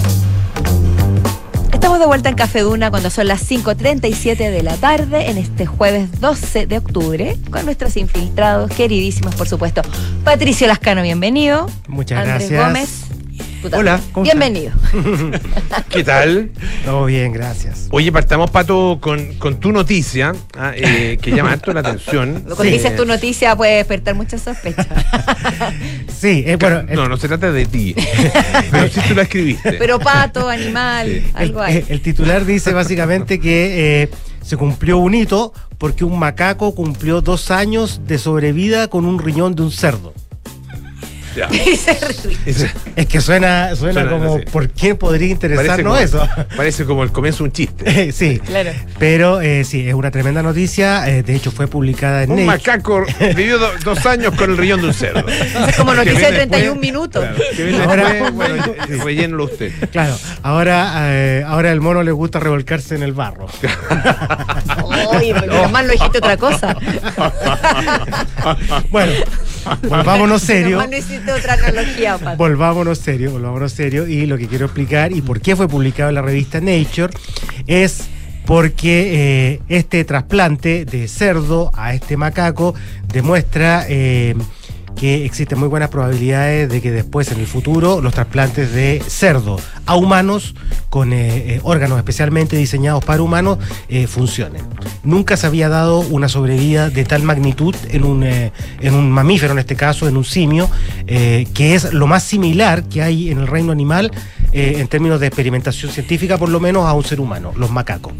Estamos de vuelta en Café Duna cuando son las 5.37 de la tarde en este jueves 12 de octubre con nuestros infiltrados queridísimos, por supuesto. Patricio Lascano, bienvenido. Muchas Andrés gracias. Gómez. Hola, ¿cómo Bienvenido. *laughs* ¿Qué tal? Todo bien, gracias. Oye, partamos, Pato, con, con tu noticia, ah, eh, que llama harto la atención. *laughs* Cuando dices tu noticia puede despertar muchas sospechas. *laughs* Sí, eh, bueno, el, No, no se trata de ti. pero sí tú la escribiste. Pero pato, animal, el- algo el- hay. el titular dice básicamente que eh, se cumplió un hito porque un macaco cumplió dos años de sobrevida con un riñón de un cerdo. Ya. *laughs* Es que suena, suena, Suena, como. ¿por qué podría interesarnos como, eso? *laughs* Parece como el comienzo de un chiste. sí, Claro. pero eh, sí, es una tremenda noticia. eh, de hecho, fue publicada en Un Nature. macaco *laughs* vivió do- dos años con el riñón de un cerdo. Es como Que noticia de viene 31 después, minutos. claro, que viene Ahora- después, bueno, eh, rellénelo usted. Claro, ahora, eh, ahora el mono le gusta revolcarse en el barro. Oye, pero mal no dijiste otra cosa. Bueno, volvámonos serio. No otra analogía. Volvámonos serio, volvámonos serio. Y lo que quiero explicar y por qué fue publicado en la revista Nature es porque eh, este trasplante de cerdo a este macaco demuestra eh, que existen muy buenas probabilidades de que después en el futuro los trasplantes de cerdo a humanos con eh, eh, órganos especialmente diseñados para humanos eh, funcionen. Nunca se había dado una sobrevida de tal magnitud en un, en un mamífero, en este caso, en un simio, que es lo más similar que hay en el reino animal en términos de experimentación científica, por lo menos a un ser humano, los macacos.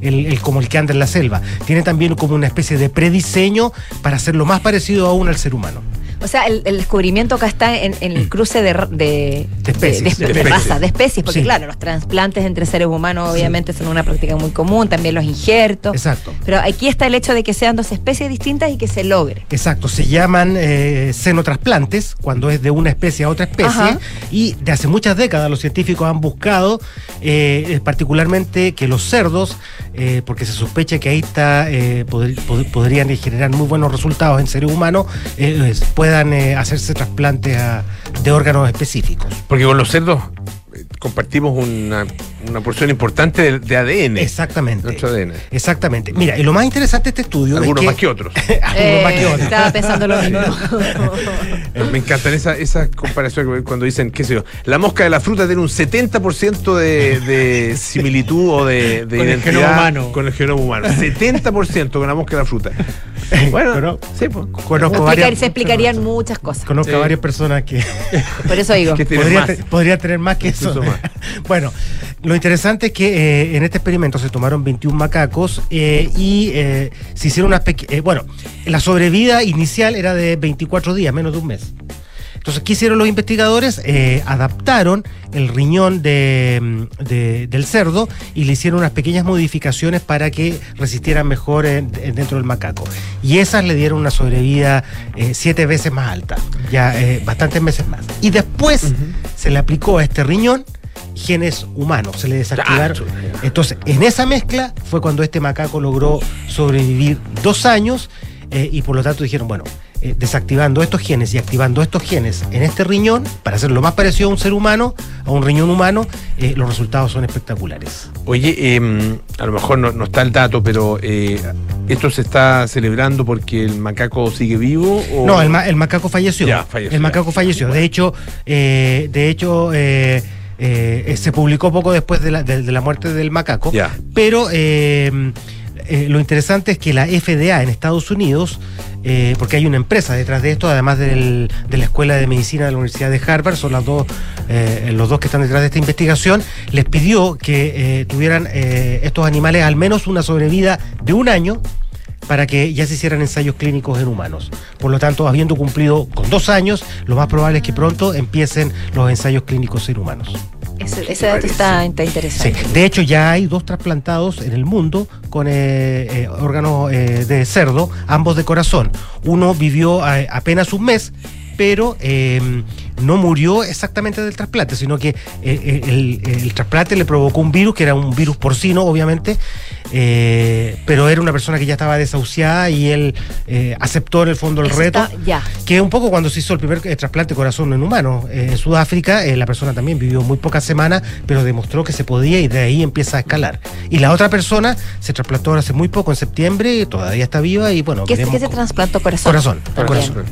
El, el- como el que anda en la selva. Tiene también como una especie de prediseño para hacerlo más parecido aún al ser humano. O sea, el, el descubrimiento acá está en, en el cruce de, de, De especies. de, de- De de especies. raza, de especies, porque Sí. claro, los trasplantes entre seres humanos obviamente son una práctica muy común, también los injertos. Exacto. Pero aquí está el hecho de que sean dos especies distintas y que se logre. Exacto, se llaman eh, senotrasplantes cuando es de una especie a otra especie Ajá. y de hace muchas décadas los científicos han buscado eh, particularmente que los cerdos, eh, porque se sospecha que ahí está, eh, pod- pod- podrían generar muy buenos resultados en seres humanos, eh, es- puedan hacerse trasplantes de órganos específicos. Porque con los cerdos compartimos una, una porción importante de, de ADN. Exactamente. Nuestro ADN. Exactamente. Mira, y lo más interesante de este estudio Algunos es más que, que otros. *laughs* algunos más que otros. Estaba pensando lo mismo. *laughs* Me encantan esas esa comparaciones cuando dicen, qué sé yo, la mosca de la fruta tiene un 70% de, de similitud o de, de Con el identidad genoma humano. con el genoma humano. 70% con la mosca de la fruta. *laughs* Bueno, Pero- sí, pues. Conozco Explicar- varias, se explicarían muchas cosas. conozco Sí. a varias personas que Por eso digo. Podría, podría tener más que eso. Más. *laughs* bueno, lo interesante es que eh, en este experimento se tomaron 21 macacos eh, y eh, se hicieron unas pequeñas... bueno, la sobrevida inicial era de 24 días, menos de un mes. Entonces, ¿qué hicieron los investigadores? Eh, adaptaron el riñón de, mm, de- del cerdo y le hicieron unas pequeñas modificaciones para que resistieran mejor en- en- dentro del macaco. Y esas le dieron una sobrevida eh, siete veces más alta, ya eh, bastantes meses más. Y después se le aplicó a este riñón genes humanos, se le desactivaron. Chacho. Entonces, en esa mezcla fue cuando este macaco logró sobrevivir dos años eh, y por lo tanto dijeron, bueno, eh, desactivando estos genes y activando estos genes en este riñón, para hacerlo más parecido a un ser humano, a un riñón humano, eh, los resultados son espectaculares. Oye, eh, a lo mejor no, no está el dato, pero ¿esto se está celebrando porque el macaco sigue vivo? O... No, el, ma- el macaco falleció. Ya, falleció, el ya. macaco falleció. De hecho, de hecho eh, eh, se publicó poco después de la, de- de la muerte del macaco. Pero eh, eh, lo interesante es que la FDA en Estados Unidos, eh, porque hay una empresa detrás de esto, además del- de la Escuela de Medicina de la Universidad de Harvard, son las dos, eh, los dos que están detrás de esta investigación, les pidió que tuvieran estos animales al menos una sobrevida de un año para que ya se hicieran ensayos clínicos en humanos. Por lo tanto, habiendo cumplido con dos años, lo más probable es que pronto empiecen los ensayos clínicos en humanos. Ese, ese dato está, está Sí, interesante. de hecho ya hay dos trasplantados en el mundo con eh, eh, órganos eh, de cerdo, ambos de corazón. Uno vivió eh, apenas un mes, pero eh, no murió exactamente del trasplante, sino que el, el trasplante le provocó un virus, que era un virus porcino, obviamente, eh, pero era una persona que ya estaba desahuciada y él eh, aceptó en el fondo el Eso reto. está- ya. Que un poco cuando se hizo el primer eh, trasplante de corazón en humano eh, en Sudáfrica, eh, la persona también vivió muy pocas semanas, pero demostró que se podía y de ahí empieza a escalar. Y la otra persona se trasplantó ahora hace muy poco, en septiembre, todavía está viva y bueno, ¿Qué, qué se trasplantó corazón? Corazón, corazón.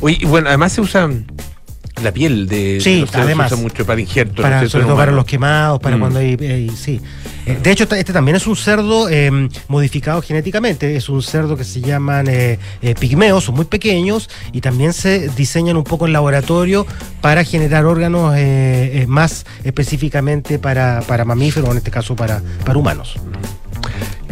Oye, y bueno, además se usa la piel de, Sí, de los además. se usa mucho para injertos. ¿no Para, sobre todo para los quemados, para Mm. cuando hay, hay- sí. Eh, de hecho, este también es un cerdo eh, modificado genéticamente. Es un cerdo que se llaman eh, eh, pigmeos, son muy pequeños y también se diseñan un poco en laboratorio para generar órganos eh, eh, más específicamente para, para mamíferos, en este caso para, para humanos.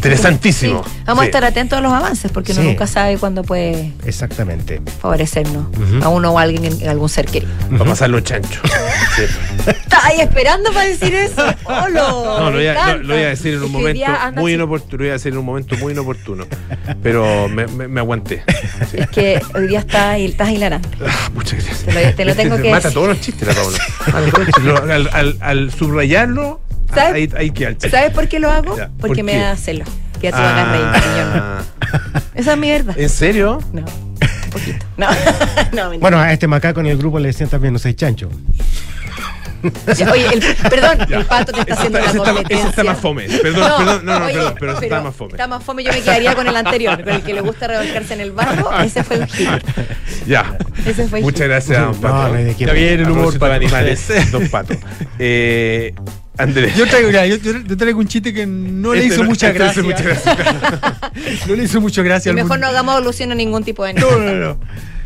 Interesantísimo. Sí. Vamos a estar atentos a los avances porque uno Sí. nunca sabe cuándo puede Exactamente. favorecernos a uno o a alguien, en algún ser querido. Para pasarlo en chancho. ¿Estás ahí esperando para decir eso? ¡Holo! No, lo voy, a, encanta. lo- lo voy a decir en un momento muy así. inoportuno. Lo voy a decir en un momento muy inoportuno. Pero me, me- me aguanté. Sí. Es que hoy día estás, estás hilarante. Ah, Muchas gracias. Te lo- te lo tengo que Mata decir. todos los chistes, la Paula. *laughs* Mata todos los chistes. Lo- al, al- al subrayarlo, ¿Sabes? ahí, ahí queda el chiste. ¿Sabes por qué lo hago? Ya, Porque ¿por me da celo. Que ya tú hagas reír. Ah, Esa es mi verdad. ¿En serio? No. Un *laughs* poquito. No, *laughs* no, mentira. Bueno, a este macaco en el grupo le decían también, no sé, chancho. Oye, el, perdón, Ya. el pato te está Ese haciendo está- la ese está- competencia. ese está más fome. Perdón, perdón, no, no, perdón, pero ese está más fome. Está más fome, yo me quedaría con el anterior, con el que le gusta revolcarse en el barro, ese fue un hit. *laughs* Ya. Ese fue el Muchas hit. gracias, don No, Pato. no hay de qué. Está bien el A humor propósito para animales, don Pato. Eh, Andrés. Yo traigo, mira, yo, traigo un chiste que no le Este hizo no- mucha este le gracia. hizo mucha gracia. *laughs* no le hizo mucha gracia Y al mejor mundo. no hagamos alusión a ningún tipo de No, no, no.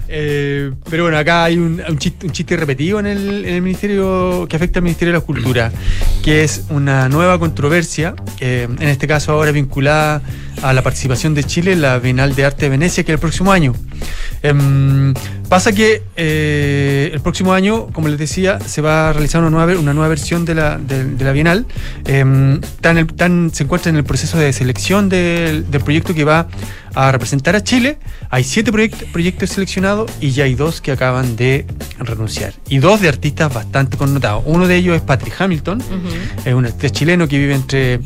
Eh, pero bueno, acá hay un, chiste, un chiste repetido en el, ministerio que afecta al Ministerio de la Cultura, que es una nueva controversia, eh, en este caso ahora vinculada a la participación de Chile en la Bienal de Arte de Venecia, que es el próximo año. Em, pasa que eh, el próximo año, como les decía, se va a realizar una nueva, una nueva versión de la, de, la Bienal. Em, el- están- se encuentra en el proceso de selección del, del proyecto que va a representar a Chile. Hay siete proyect- proyectos seleccionados y ya hay dos que acaban de renunciar. Y dos de artistas bastante connotados. Uno de ellos es Patrick Hamilton, es un artista chileno que vive entre,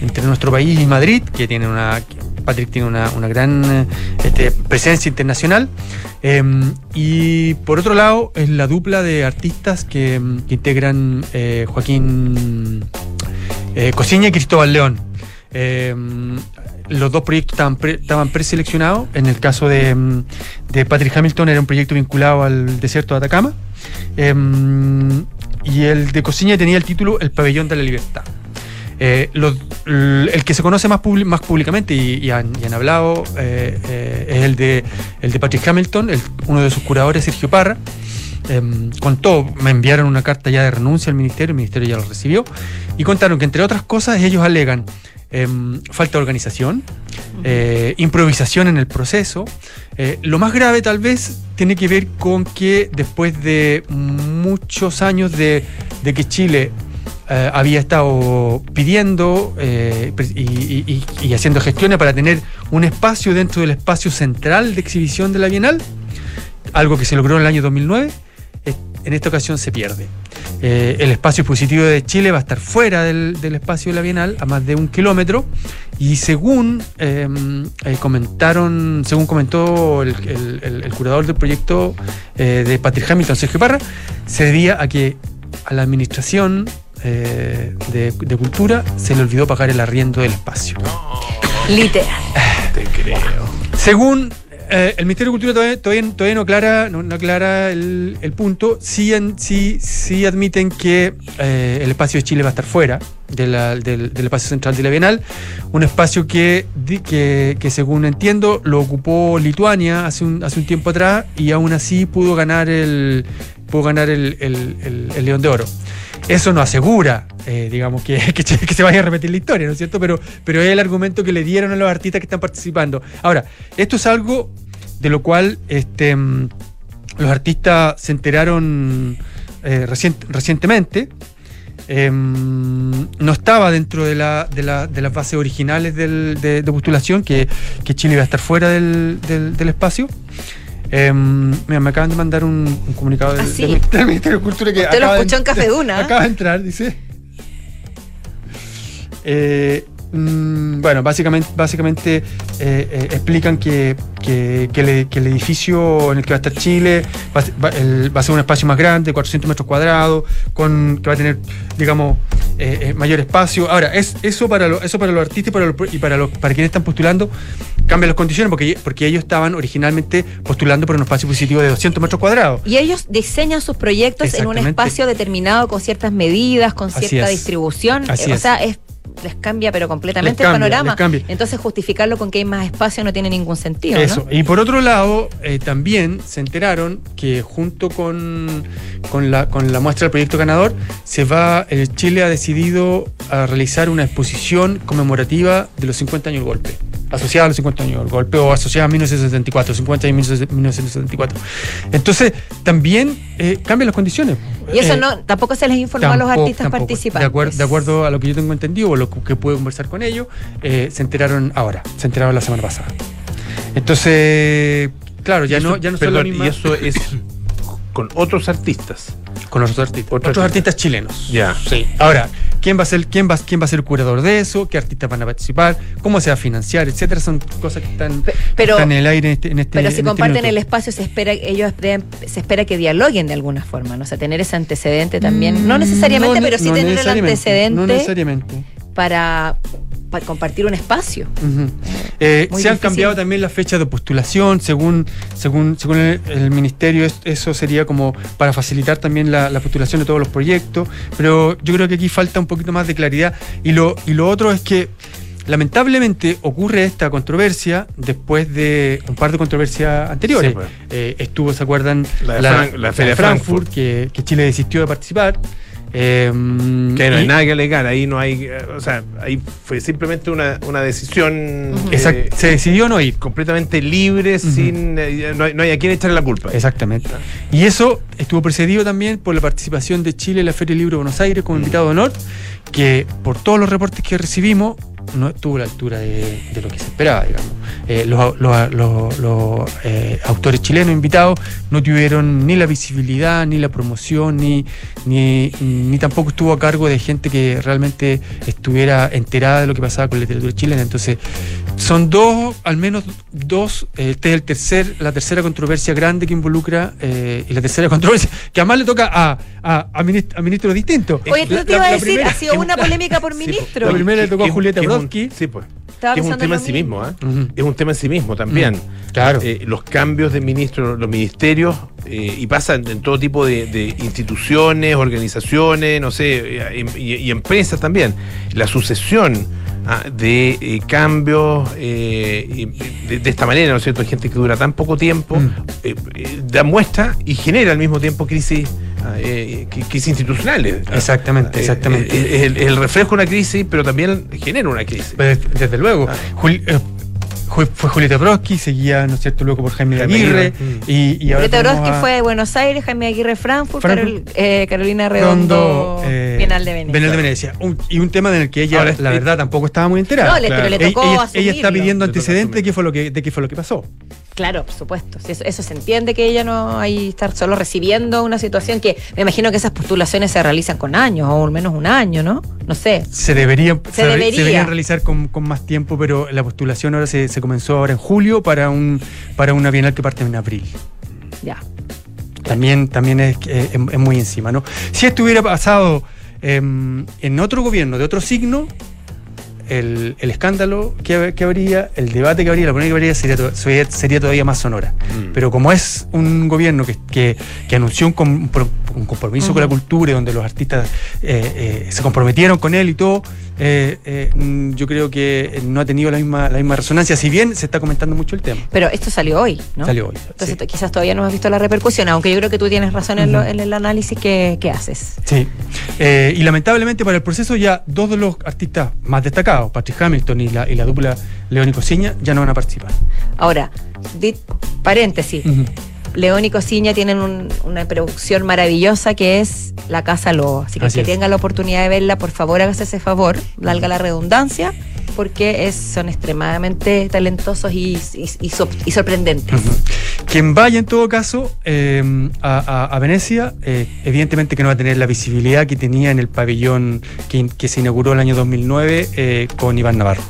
entre nuestro país y Madrid, que tiene una. Patrick tiene una, una gran este, presencia internacional. Eh, y por otro lado, es la dupla de artistas que, que integran eh, Joaquín eh, Cosiña y Cristóbal León. Eh, los dos proyectos estaban, pre- estaban preseleccionados. En el caso de, mm, de Patrick Hamilton era un proyecto vinculado al desierto de Atacama. Eh, y el de Cosiña tenía el título El Pabellón de la Libertad. Eh, el que se conoce más, más públicamente y, han, hablado eh, eh, es el de, Patrick Hamilton, uno de sus curadores, Sergio Parra. Em, contó, me enviaron una carta ya de renuncia al ministerio, el ministerio ya lo recibió, y contaron que entre otras cosas ellos alegan em, falta de organización, eh, improvisación en el proceso. Eh, lo más grave tal vez tiene que ver con que después de muchos años de, que Chile eh, había estado pidiendo y, haciendo gestiones para tener un espacio dentro del espacio central de exhibición de la Bienal, algo que se logró en el año 2009, es- en esta ocasión se pierde. Eh, el espacio expositivo de Chile va a estar fuera del, del espacio de la Bienal, a más de un kilómetro, y según eh, eh, comentaron, según comentó el, el- el- el curador del proyecto eh, de Patrick Hamilton, Sergio Parra, se debía a que a la administración de, de cultura se le olvidó pagar el arriendo del espacio. Literal. Te creo. Según eh, el Ministerio de Cultura todavía, no aclara, el, punto, sí, sí, sí admiten que eh, el espacio de Chile va a estar fuera del, espacio central de la Bienal, un espacio que, que, según entiendo lo ocupó Lituania hace un tiempo atrás y aún así pudo ganar el, pudo ganar el, el- el- León de Oro. Eso no asegura, eh, digamos, que, *laughs* que, se vaya a repetir la historia, ¿no es cierto? Pero, pero es el argumento que le dieron a los artistas que están participando. Ahora, esto es algo de lo cual este, mm, los artistas se enteraron eh, recien- recientemente. Em, no estaba dentro de, la, de, la- de las bases originales del- de, de postulación que, que Chile iba a estar fuera del- del espacio. Em, mira, me acaban de mandar un, un comunicado del, Ah, sí. del- del *laughs* Ministerio de Cultura que Usted lo acaba de- escuchó en Café Duna. *laughs* Acaba de entrar, dice. Eh, Mm, bueno, básicamente, básicamente eh, eh, explican que, que- que le- que el edificio en el que va a estar Chile va, a ser- va- el- va a ser un espacio más grande, 400 metros cuadrados, con, que va a tener, digamos, eh, eh, mayor espacio. Ahora, es, eso, para lo- eso para los artistas y para, los- y para, los, para quienes están postulando cambia las condiciones porque, porque ellos estaban originalmente postulando por un espacio positivo de 200 metros cuadrados. Y ellos diseñan sus proyectos en un espacio determinado con ciertas medidas, con cierta distribución. Así o sea, es- les cambia pero completamente cambia, el panorama. Entonces justificarlo con que hay más espacio no tiene ningún sentido. Eso. ¿no? Y por otro lado, eh, también se enteraron que junto con, con, la, con la muestra del proyecto ganador, se va, eh, Chile ha decidido a realizar una exposición conmemorativa de los 50 años del golpe. Asociada a los 50 años del golpe o asociada a 1974, 50 años de 1974. Entonces, también eh, cambian las condiciones. Y eso Eh, no, tampoco se les informó a los artistas tampoco. participantes. De, acuer- de acuerdo a lo que yo tengo entendido o lo que pude conversar con ellos, eh, se enteraron ahora, se enteraron la semana pasada. Entonces, claro, ya Y no, eso- ya no son perdón, la misma- Y eso es con otros artistas. Con los otros artistas. Otros artistas chilenos. Ya. Sí. Ahora, ¿quién va a ser, quién va, quién va a ser el curador de eso? ¿Qué artistas van a participar? ¿Cómo se va a financiar? Etcétera. Son cosas que están, pero- están en el aire en este, en este Pero si este comparten el espacio, se espera, ellos deben- se espera que dialoguen de alguna forma, ¿no? O sea, tener ese antecedente también. No necesariamente, Mm, No, pero sí no tener el necesariamente, antecedente No necesariamente. Para, para compartir un espacio. Ujú. Eh, Muy se han difícil. cambiado también las fechas de postulación, según, según, según el, el ministerio, es- eso sería como para facilitar también la, la postulación de todos los proyectos, pero yo creo que aquí falta un poquito más de claridad. Y lo, y lo otro es que lamentablemente ocurre esta controversia después de un par de controversias anteriores. Sí, pues. Eh, estuvo, ¿se acuerdan? La de Fran- la Feria de Frankfurt. que, que Chile desistió de participar. Eh, Que ahí no hay y- nada que alegar, ahí no hay, eh, o sea, ahí fue simplemente una, una decisión Exacto, se decidió no ir. completamente libre, sin, eh, no, hay, no hay a quién echarle la culpa. Exactamente. Y eso estuvo precedido también por la participación de Chile en la Feria del Libro de Buenos Aires como invitado de honor, que por todos los reportes que recibimos no estuvo a la altura de, de lo que se esperaba, digamos. Eh, los los- los- los, eh, autores chilenos invitados no tuvieron ni la visibilidad, ni la promoción, ni, ni, ni tampoco estuvo a cargo de gente que realmente estuviera enterada de lo que pasaba con la literatura chilena. Entonces, son dos, al menos dos, eh, este es el tercer, la tercera controversia grande que involucra, eh, y la tercera *laughs* controversia, que además le toca a, a, a minist- a ministros distintos. Oye, tú La- te iba la- a la decir, primera- ha sido una polémica por ministro. La primera le tocó a Julieta que es un- Brodsky. Sí, pues. Que es un tema en sí mismo, ¿ah? Es un tema en sí mismo también. Claro. Eh, los cambios de ministros, los ministerios, eh, y pasan en todo tipo de, de instituciones, organizaciones, no sé, eh, y, y empresas también. La sucesión ah, de eh, cambios eh, de, de esta manera, ¿no es cierto? Gente que dura tan poco tiempo, Mm. eh, eh, da muestra y genera al mismo tiempo crisis. Ah, eh, cri- crisis institucionales. Exactamente, Eh, exactamente. eh, el, el reflejo de una crisis, pero también genera una crisis. Pues, desde luego. Juli- eh, Ju- fue Julieta Brodsky, seguía, ¿no es cierto?, luego por Jaime de Jaime Aguirre. Aguirre, Y, y ahora Julieta Brodsky a fue de Buenos Aires, Jaime Aguirre Frankfurt, Frankfurt. Carol- eh, Carolina Redondo, eh, Bienal de Venecia. Bienal de Venecia. Un- y un tema en el que ella, Ahora, la eh, verdad, tampoco estaba muy enterada. No, le- pero le Ella- tocó ella, ella asumirlo. está pidiendo antecedentes de qué fue lo que, de qué fue lo que pasó. Claro, por supuesto. Eso, eso se entiende que ella no hay estar solo recibiendo una situación que me imagino que esas postulaciones se realizan con años, o al menos un año, ¿no? No sé. Se deberían, Se se debería. deberían realizar con, con más tiempo, pero la postulación ahora se, se comenzó ahora en julio para un para una bienal que parte en abril. Ya. También, también es, eh, es- es muy encima, ¿no? Si esto hubiera pasado em, en otro gobierno de otro signo, el, el escándalo que, que habría, el debate que habría, la polémica que habría sería, to- sería, sería todavía más sonora. Mm. Pero como es un gobierno que, que, que anunció un, com- un compromiso con la cultura y donde los artistas eh, eh, se comprometieron con él y todo, eh, eh, mm, yo creo que no ha tenido la misma, la misma resonancia, si bien se está comentando mucho el tema. Pero esto salió hoy, ¿no? Salió hoy. Entonces to- quizás todavía no has visto la repercusión, aunque yo creo que tú tienes razón en, lo- Ujú. en el análisis que, que haces. Sí. Eh, y lamentablemente para el proceso ya dos de los artistas más destacados, Patrick Hamilton y la, y la dupla León y Cosiña, ya no van a participar. Ahora, paréntesis. León y Cosiña tienen un- una producción maravillosa que es La Casa Lobo. Así que Así el es. que tenga la oportunidad de verla, por favor, hágase ese favor, valga la redundancia. porque es, son extremadamente talentosos y, y- y sor- y sorprendentes. Quien vaya en todo caso eh, a, a- a Venecia, eh, evidentemente que no va a tener la visibilidad que tenía en el pabellón que se inauguró el año 2009 eh, con Iván Navarro.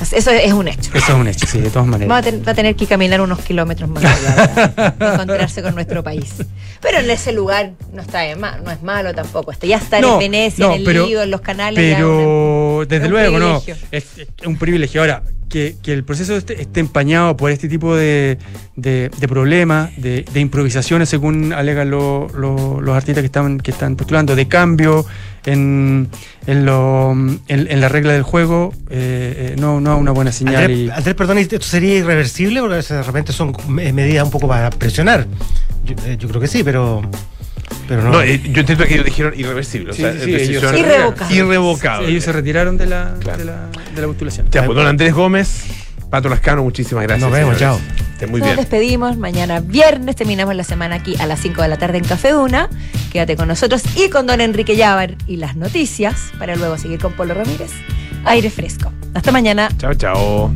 Eso es un hecho. Eso es un hecho, sí, de todas Va a, maneras. ten- va a tener que caminar unos kilómetros más allá *laughs* para encontrarse con nuestro país. Pero en ese lugar no está de ma- no es malo tampoco. Este, ya estar No, en Venecia, no, en el pero- en los canales. Pero es desde luego, no. Es, es un privilegio. Ahora, que, que el proceso esté, esté empañado por este tipo de, de- de problemas, de, de improvisaciones, según alegan lo- lo- los artistas que están, que están postulando, de cambio en, en, lo- en- en la regla del juego, eh, eh, no, no una buena señal. Andrés, y- Andrés, perdón, ¿esto sería irreversible? Porque de repente son me- medidas un poco para presionar. Yo, eh, yo creo que sí, pero. Pero no. No, eh, yo entiendo que ellos dijeron irreversible. Sí, o sea, sí, sí, decisión ellos- Irrevocable. Irrevocable. ellos se retiraron de la, de la, de la postulación. Ya, pues, don Andrés Gómez, Pato Lascano, muchísimas gracias. Nos vemos, señores. Estén muy Nos bien. despedimos. Mañana viernes terminamos la semana aquí a las 5 de la tarde en Café Duna. Quédate con nosotros y con don Enrique Llávar y las noticias para luego seguir con Polo Ramírez. Aire fresco. Hasta mañana. Chao, chao.